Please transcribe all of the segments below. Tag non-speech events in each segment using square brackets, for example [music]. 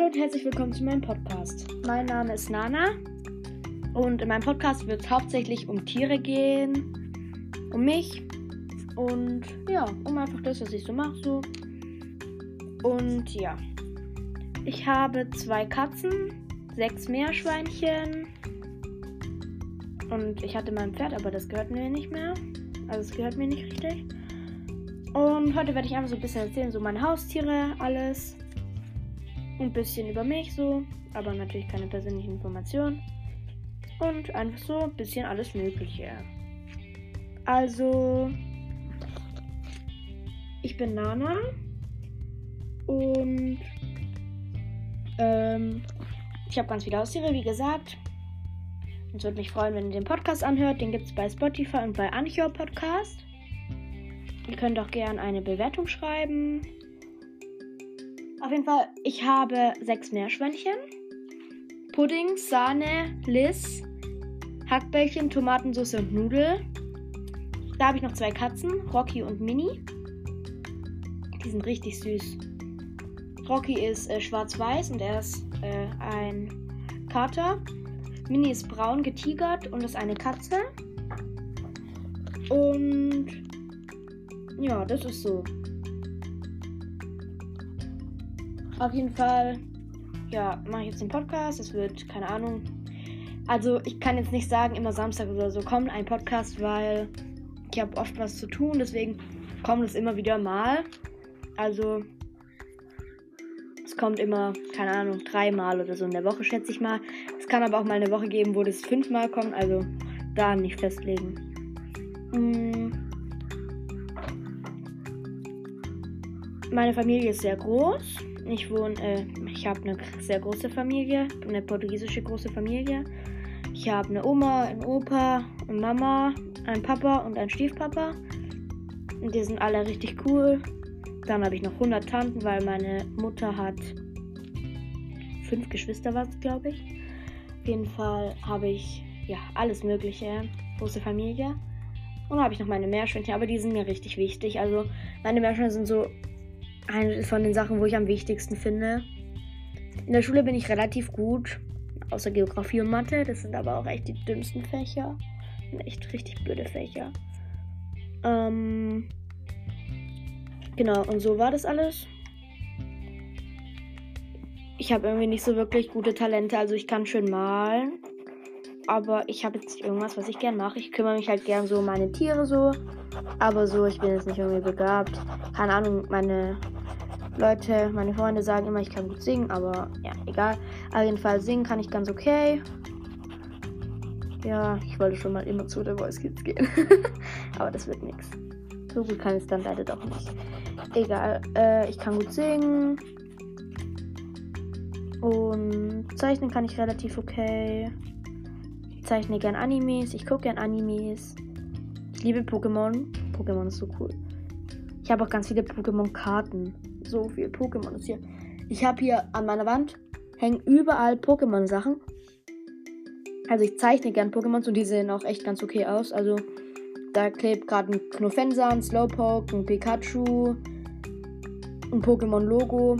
Hallo und herzlich willkommen zu meinem Podcast. Mein Name ist Nana und in meinem Podcast wird es hauptsächlich um Tiere gehen, um mich und ja, um einfach das, was ich so mache. So. Und ja, ich habe zwei Katzen, sechs Meerschweinchen und ich hatte mein Pferd, aber das gehört mir nicht mehr. Also es gehört mir nicht richtig. Und heute werde ich einfach so ein bisschen erzählen, so meine Haustiere, alles. Ein bisschen über mich so, aber natürlich keine persönlichen Informationen. Und einfach so ein bisschen alles Mögliche. Also, ich bin Nana und ähm, ich habe ganz viele Haustiere, wie gesagt. Es würde mich freuen, wenn ihr den Podcast anhört. Den gibt es bei Spotify und bei Anchor Podcast. Ihr könnt auch gerne eine Bewertung schreiben. Auf jeden Fall, ich habe sechs Meerschweinchen. Pudding, Sahne, Liz, Hackbällchen, Tomatensauce und Nudel. Da habe ich noch zwei Katzen, Rocky und Mini. Die sind richtig süß. Rocky ist äh, schwarz-weiß und er ist äh, ein Kater. Mini ist braun getigert und ist eine Katze. Und ja, das ist so. Auf jeden Fall, ja, mache ich jetzt den Podcast. Es wird, keine Ahnung. Also, ich kann jetzt nicht sagen, immer Samstag oder so kommt ein Podcast, weil ich habe oft was zu tun. Deswegen kommt es immer wieder mal. Also, es kommt immer, keine Ahnung, dreimal oder so in der Woche, schätze ich mal. Es kann aber auch mal eine Woche geben, wo das fünfmal kommt. Also, da nicht festlegen. Hm. Meine Familie ist sehr groß. Ich wohne, äh, ich habe eine sehr große Familie, eine portugiesische große Familie. Ich habe eine Oma, einen Opa, eine Mama, einen Papa und einen Stiefpapa. Und die sind alle richtig cool. Dann habe ich noch 100 Tanten, weil meine Mutter hat fünf Geschwister, was glaube ich. Auf jeden Fall habe ich ja alles Mögliche, große Familie. Und dann habe ich noch meine Meerschweinchen, aber die sind mir richtig wichtig. Also meine Meerschweinchen sind so eine von den Sachen, wo ich am wichtigsten finde. In der Schule bin ich relativ gut, außer Geografie und Mathe. Das sind aber auch echt die dümmsten Fächer. Echt richtig blöde Fächer. Ähm, genau, und so war das alles. Ich habe irgendwie nicht so wirklich gute Talente, also ich kann schön malen. Aber ich habe jetzt irgendwas, was ich gern mache. Ich kümmere mich halt gern so um meine Tiere so. Aber so, ich bin jetzt nicht irgendwie begabt. Keine Ahnung, meine Leute, meine Freunde sagen immer, ich kann gut singen, aber ja, egal. Auf jeden Fall singen kann ich ganz okay. Ja, ich wollte schon mal immer zu der Voice Kids gehen. [laughs] aber das wird nichts. So gut kann es dann leider doch nicht. Egal, äh, ich kann gut singen. Und zeichnen kann ich relativ okay. Ich zeichne gern Animes. Ich gucke gern Animes. Ich liebe Pokémon. Pokémon ist so cool. Ich habe auch ganz viele Pokémon-Karten. So viel Pokémon ist hier. Ich habe hier an meiner Wand hängen überall Pokémon-Sachen. Also ich zeichne gern Pokémons und die sehen auch echt ganz okay aus. Also da klebt gerade ein Knofensa, ein Slowpoke, ein Pikachu, ein Pokémon-Logo.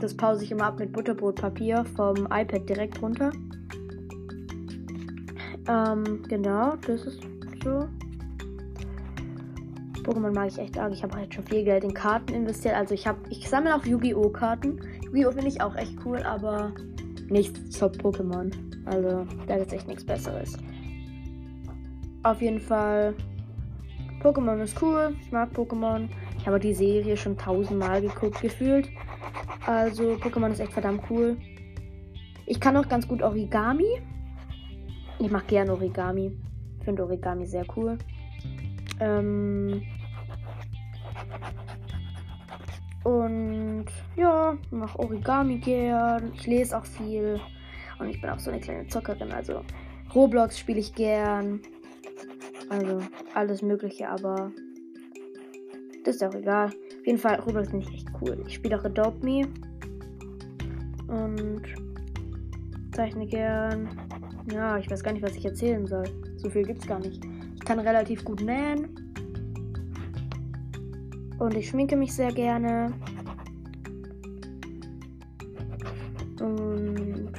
Das pause ich immer ab mit Butterbrotpapier vom iPad direkt runter. Ähm, genau, das ist so. Pokémon mag ich echt arg. Ich habe halt schon viel Geld in Karten investiert. Also ich habe, ich sammle auch Yu-Gi-Oh! Karten. Yu-Gi-Oh! finde ich auch echt cool, aber nichts zur Pokémon. Also da ist echt nichts Besseres. Auf jeden Fall, Pokémon ist cool. Ich mag Pokémon. Ich habe die Serie schon tausendmal geguckt, gefühlt. Also Pokémon ist echt verdammt cool. Ich kann auch ganz gut Origami. Ich mache gerne Origami. Finde Origami sehr cool. Ähm und ja, mache Origami gern. Ich lese auch viel. Und ich bin auch so eine kleine Zockerin. Also Roblox spiele ich gern. Also alles Mögliche, aber das ist auch egal. Auf jeden Fall, Roblox finde ich echt cool. Ich spiele auch Adopt Me. Und zeichne gern. Ja, ich weiß gar nicht, was ich erzählen soll. So viel gibt's gar nicht. Ich kann relativ gut nähen. Und ich schminke mich sehr gerne. Und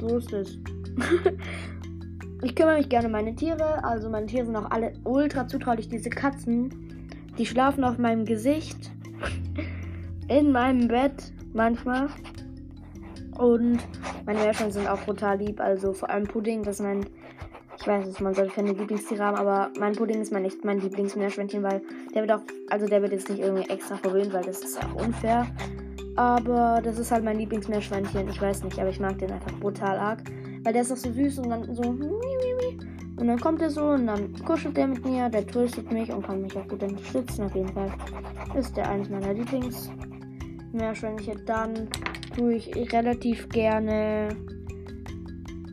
so ist es. [laughs] ich kümmere mich gerne um meine Tiere. Also meine Tiere sind auch alle ultra zutraulich. Diese Katzen, die schlafen auf meinem Gesicht. [laughs] In meinem Bett manchmal. Und meine Meerschweinchen sind auch brutal lieb. Also vor allem Pudding, das ist mein. Ich weiß es, man sollte keine Lieblingstiere haben, aber mein Pudding ist mein, nicht mein Lieblingsmeerschweinchen, weil der wird auch, also der wird jetzt nicht irgendwie extra verwöhnt, weil das ist auch unfair. Aber das ist halt mein Lieblingsmeerschweinchen. Ich weiß nicht, aber ich mag den einfach brutal arg. Weil der ist auch so süß und dann so. Und dann kommt er so und dann kuschelt er mit mir, der tröstet mich und kann mich auch gut unterstützen. Auf jeden Fall ist der eines meiner Lieblingsmeerschweinchen. Dann tue ich relativ gerne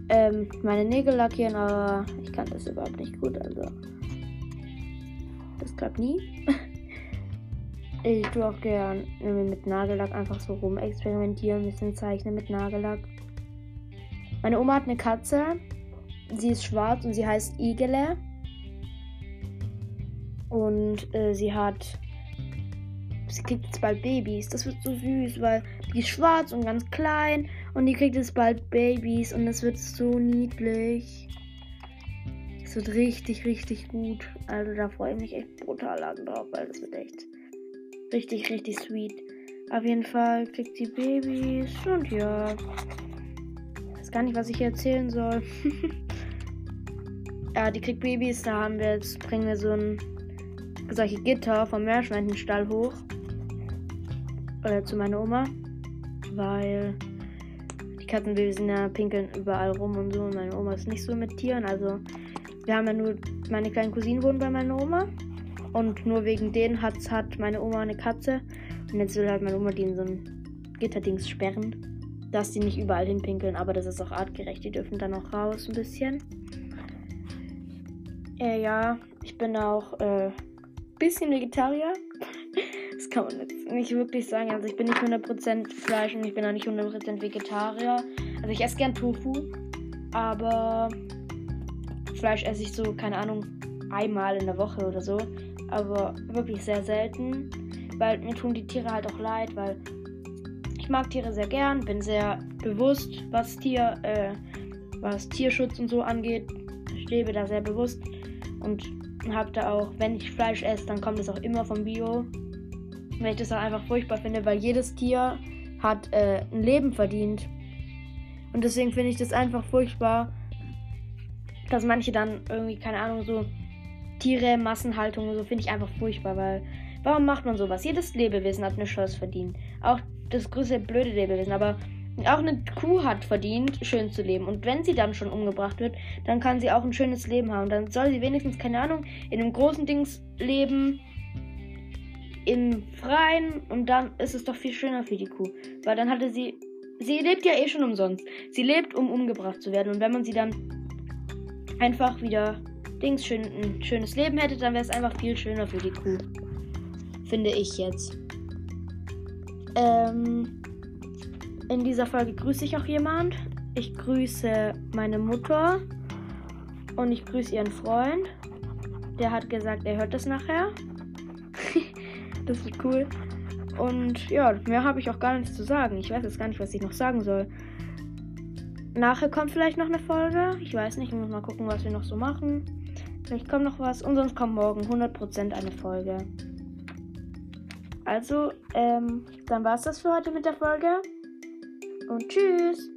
ähm, meine Nägel lackieren, aber ich kann das überhaupt nicht gut. Also das klappt nie. [laughs] Ich tue auch gern mit Nagellack einfach so rum experimentieren, ein bisschen zeichnen mit Nagellack. Meine Oma hat eine Katze. Sie ist schwarz und sie heißt Igele. Und äh, sie hat. Kriegt jetzt bald Babys. Das wird so süß, weil die ist schwarz und ganz klein. Und die kriegt jetzt bald Babys. Und das wird so niedlich. Es wird richtig, richtig gut. Also da freue ich mich echt brutal lang drauf, weil das wird echt Richtig, richtig sweet. Auf jeden Fall kriegt sie Babys und ja. Ich weiß gar nicht, was ich erzählen soll. [laughs] ja, die kriegt Babys. Da haben wir jetzt, bringen wir so ein solche Gitter vom Meerschweinenstall hoch. Oder zu meiner Oma. Weil die Katzenbabys ja pinkeln überall rum und so. Und meine Oma ist nicht so mit Tieren. Also wir haben ja nur, meine kleinen Cousinen wohnen bei meiner Oma. Und nur wegen denen hat, hat meine Oma eine Katze. Und jetzt will halt meine Oma die in so ein Gitterdings sperren. Dass die nicht überall hinpinkeln, aber das ist auch artgerecht. Die dürfen dann auch raus ein bisschen. Äh, ja, ich bin auch äh, bisschen Vegetarier. Das kann man nicht wirklich sagen. Also ich bin nicht 100% Fleisch und ich bin auch nicht 100% Vegetarier. Also ich esse gern Tofu, aber Fleisch esse ich so, keine Ahnung, einmal in der Woche oder so aber wirklich sehr selten, weil mir tun die Tiere halt auch leid, weil ich mag Tiere sehr gern, bin sehr bewusst, was Tier, äh, was Tierschutz und so angeht, ich lebe da sehr bewusst und habe da auch, wenn ich Fleisch esse, dann kommt es auch immer vom Bio, weil ich das dann einfach furchtbar finde, weil jedes Tier hat äh, ein Leben verdient und deswegen finde ich das einfach furchtbar, dass manche dann irgendwie keine Ahnung so Tiere, Massenhaltung und so finde ich einfach furchtbar, weil warum macht man sowas? Jedes Lebewesen hat eine Chance verdient. Auch das größte blöde Lebewesen, aber auch eine Kuh hat verdient, schön zu leben. Und wenn sie dann schon umgebracht wird, dann kann sie auch ein schönes Leben haben. Dann soll sie wenigstens, keine Ahnung, in einem großen Dings leben, im Freien. Und dann ist es doch viel schöner für die Kuh. Weil dann hatte sie. Sie lebt ja eh schon umsonst. Sie lebt, um umgebracht zu werden. Und wenn man sie dann einfach wieder Dings schön, ein schönes Leben hätte, dann wäre es einfach viel schöner für die Kuh. Finde ich jetzt. Ähm, in dieser Folge grüße ich auch jemand. Ich grüße meine Mutter und ich grüße ihren Freund. Der hat gesagt, er hört das nachher. Das ist cool. Und ja, mehr habe ich auch gar nichts zu sagen. Ich weiß jetzt gar nicht, was ich noch sagen soll. Nachher kommt vielleicht noch eine Folge. Ich weiß nicht, ich muss mal gucken, was wir noch so machen. Vielleicht kommt noch was und sonst kommt morgen 100% eine Folge. Also, ähm, dann war es das für heute mit der Folge. Und tschüss.